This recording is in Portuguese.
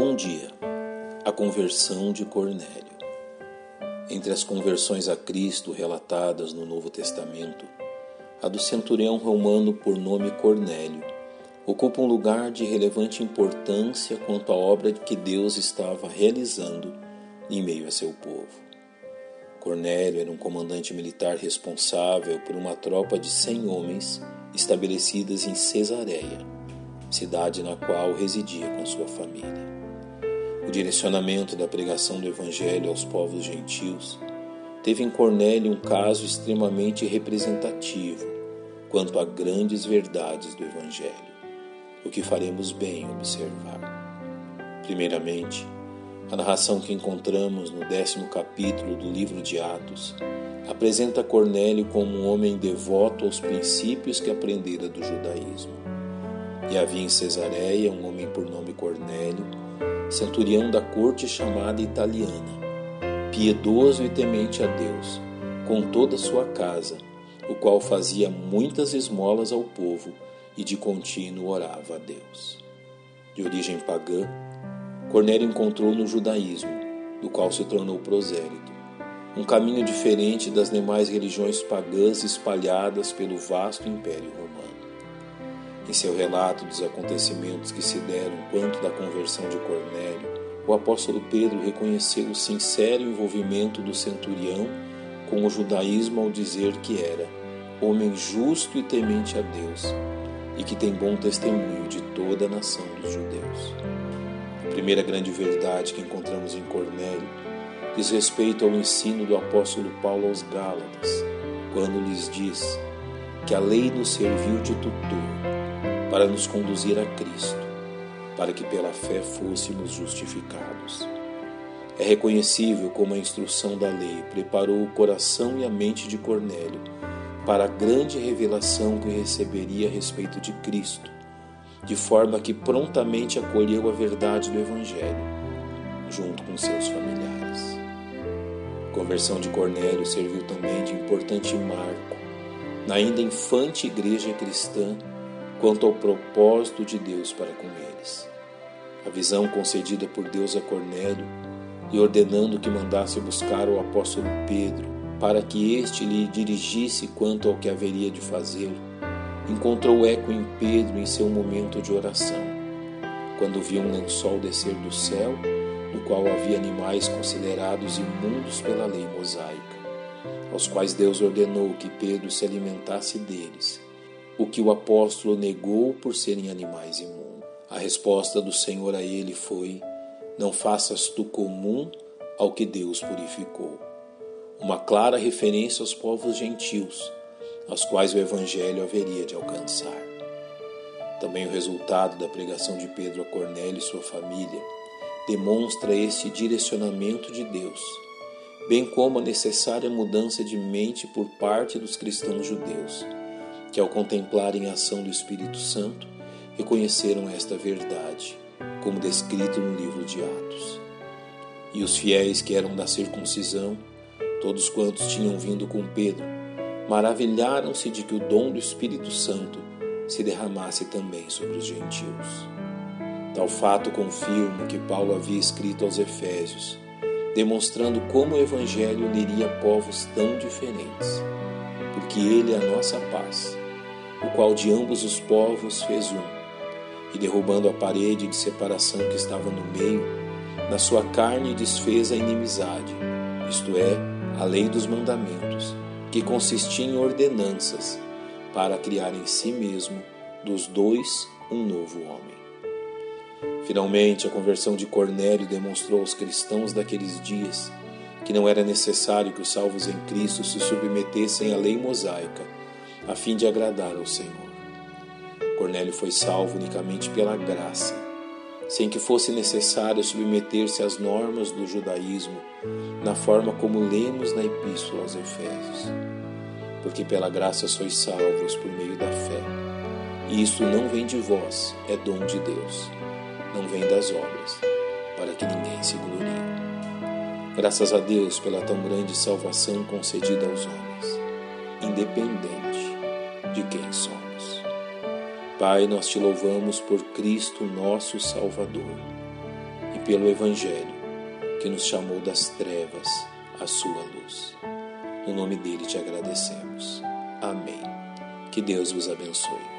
Bom dia. A conversão de Cornélio. Entre as conversões a Cristo relatadas no Novo Testamento, a do centurião romano por nome Cornélio ocupa um lugar de relevante importância quanto à obra que Deus estava realizando em meio a seu povo. Cornélio era um comandante militar responsável por uma tropa de cem homens estabelecidas em Cesareia, cidade na qual residia com sua família. O direcionamento da pregação do Evangelho aos povos gentios teve em Cornélio um caso extremamente representativo quanto a grandes verdades do Evangelho, o que faremos bem observar. Primeiramente, a narração que encontramos no décimo capítulo do livro de Atos apresenta Cornélio como um homem devoto aos princípios que aprendera do judaísmo. E havia em Cesareia um homem por nome Cornélio, centurião da corte chamada italiana, piedoso e temente a Deus, com toda a sua casa, o qual fazia muitas esmolas ao povo e de contínuo orava a Deus. De origem pagã, Cornélio encontrou no judaísmo, do qual se tornou prosélito, um caminho diferente das demais religiões pagãs espalhadas pelo vasto Império Romano. Em seu relato dos acontecimentos que se deram quanto da conversão de Cornélio, o apóstolo Pedro reconheceu o sincero envolvimento do centurião com o judaísmo ao dizer que era homem justo e temente a Deus e que tem bom testemunho de toda a nação dos judeus. A primeira grande verdade que encontramos em Cornélio diz respeito ao ensino do apóstolo Paulo aos Gálatas, quando lhes diz que a lei nos serviu de tutor para nos conduzir a Cristo, para que pela fé fôssemos justificados. É reconhecível como a instrução da lei preparou o coração e a mente de Cornélio para a grande revelação que receberia a respeito de Cristo, de forma que prontamente acolheu a verdade do Evangelho, junto com seus familiares. A conversão de Cornélio serviu também de importante marco na ainda infante igreja cristã quanto ao propósito de Deus para com eles. A visão concedida por Deus a Cornélio e ordenando que mandasse buscar o apóstolo Pedro para que este lhe dirigisse quanto ao que haveria de fazer, encontrou eco em Pedro em seu momento de oração, quando viu um lençol descer do céu, no qual havia animais considerados imundos pela lei mosaica, aos quais Deus ordenou que Pedro se alimentasse deles o que o apóstolo negou por serem animais imundos. A resposta do Senhor a ele foi: Não faças tu comum ao que Deus purificou. Uma clara referência aos povos gentios, aos quais o Evangelho haveria de alcançar. Também o resultado da pregação de Pedro a Cornélio e sua família demonstra este direcionamento de Deus, bem como a necessária mudança de mente por parte dos cristãos judeus que, ao contemplarem a ação do Espírito Santo, reconheceram esta verdade, como descrito no livro de Atos. E os fiéis que eram da circuncisão, todos quantos tinham vindo com Pedro, maravilharam-se de que o dom do Espírito Santo se derramasse também sobre os gentios. Tal fato confirma que Paulo havia escrito aos Efésios, demonstrando como o Evangelho uniria povos tão diferentes, porque ele é a nossa paz o qual de ambos os povos fez um, e derrubando a parede de separação que estava no meio, na sua carne desfez a inimizade, isto é, a lei dos mandamentos, que consistia em ordenanças, para criar em si mesmo dos dois um novo homem. Finalmente, a conversão de Cornélio demonstrou aos cristãos daqueles dias que não era necessário que os salvos em Cristo se submetessem à lei mosaica a fim de agradar ao Senhor. Cornélio foi salvo unicamente pela graça, sem que fosse necessário submeter-se às normas do judaísmo, na forma como lemos na Epístola aos Efésios. Porque pela graça sois salvos por meio da fé. E isto não vem de vós, é dom de Deus. Não vem das obras, para que ninguém se glorie. Graças a Deus pela tão grande salvação concedida aos homens, independente de quem somos. Pai, nós te louvamos por Cristo, nosso Salvador, e pelo Evangelho que nos chamou das trevas à sua luz. No nome dele te agradecemos. Amém. Que Deus vos abençoe.